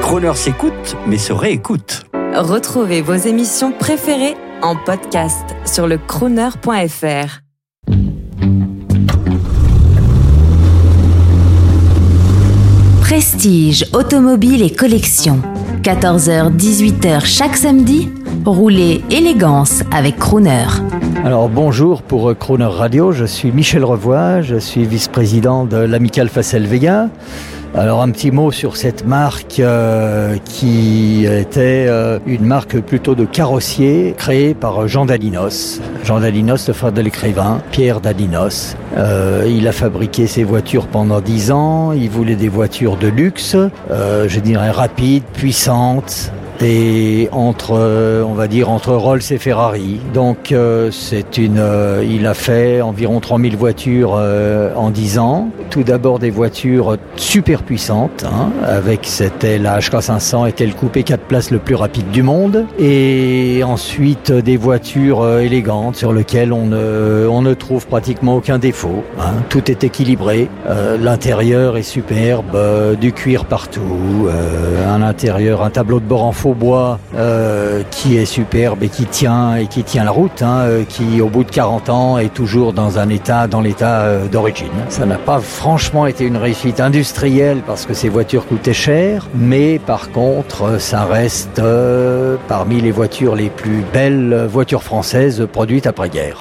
Croner s'écoute, mais se réécoute. Retrouvez vos émissions préférées en podcast sur le crooner.fr. Prestige, automobile et collection. 14h-18h chaque samedi, roulez élégance avec Crooner. Alors bonjour pour Crooner Radio, je suis Michel Revoy, je suis vice-président de l'Amicale Facel Vega. Alors un petit mot sur cette marque euh, qui était euh, une marque plutôt de carrossier créée par Jean Dalinos. Jean Dalinos, le frère de l'écrivain, Pierre Dalinos. Euh, il a fabriqué ses voitures pendant dix ans. Il voulait des voitures de luxe, je dirais rapides, puissantes, et entre, euh, on va dire, entre Rolls et Ferrari. Donc, euh, c'est une, euh, il a fait environ 3000 voitures en 10 ans. Tout d'abord des voitures super puissantes, hein, avec c'était la HK500 était le coupé 4 places le plus rapide du monde. Et ensuite des voitures élégantes sur lesquelles on ne, on ne trouve pratiquement aucun défaut. Hein. Tout est équilibré. L'intérieur est superbe, du cuir partout, un intérieur, un tableau de bord en faux euh, qui est superbe et qui tient et qui tient la route, hein, euh, qui au bout de 40 ans est toujours dans un état dans l'état euh, d'origine. Ça n'a pas franchement été une réussite industrielle parce que ces voitures coûtaient cher, mais par contre ça reste parmi les voitures les plus belles voitures françaises produites après guerre.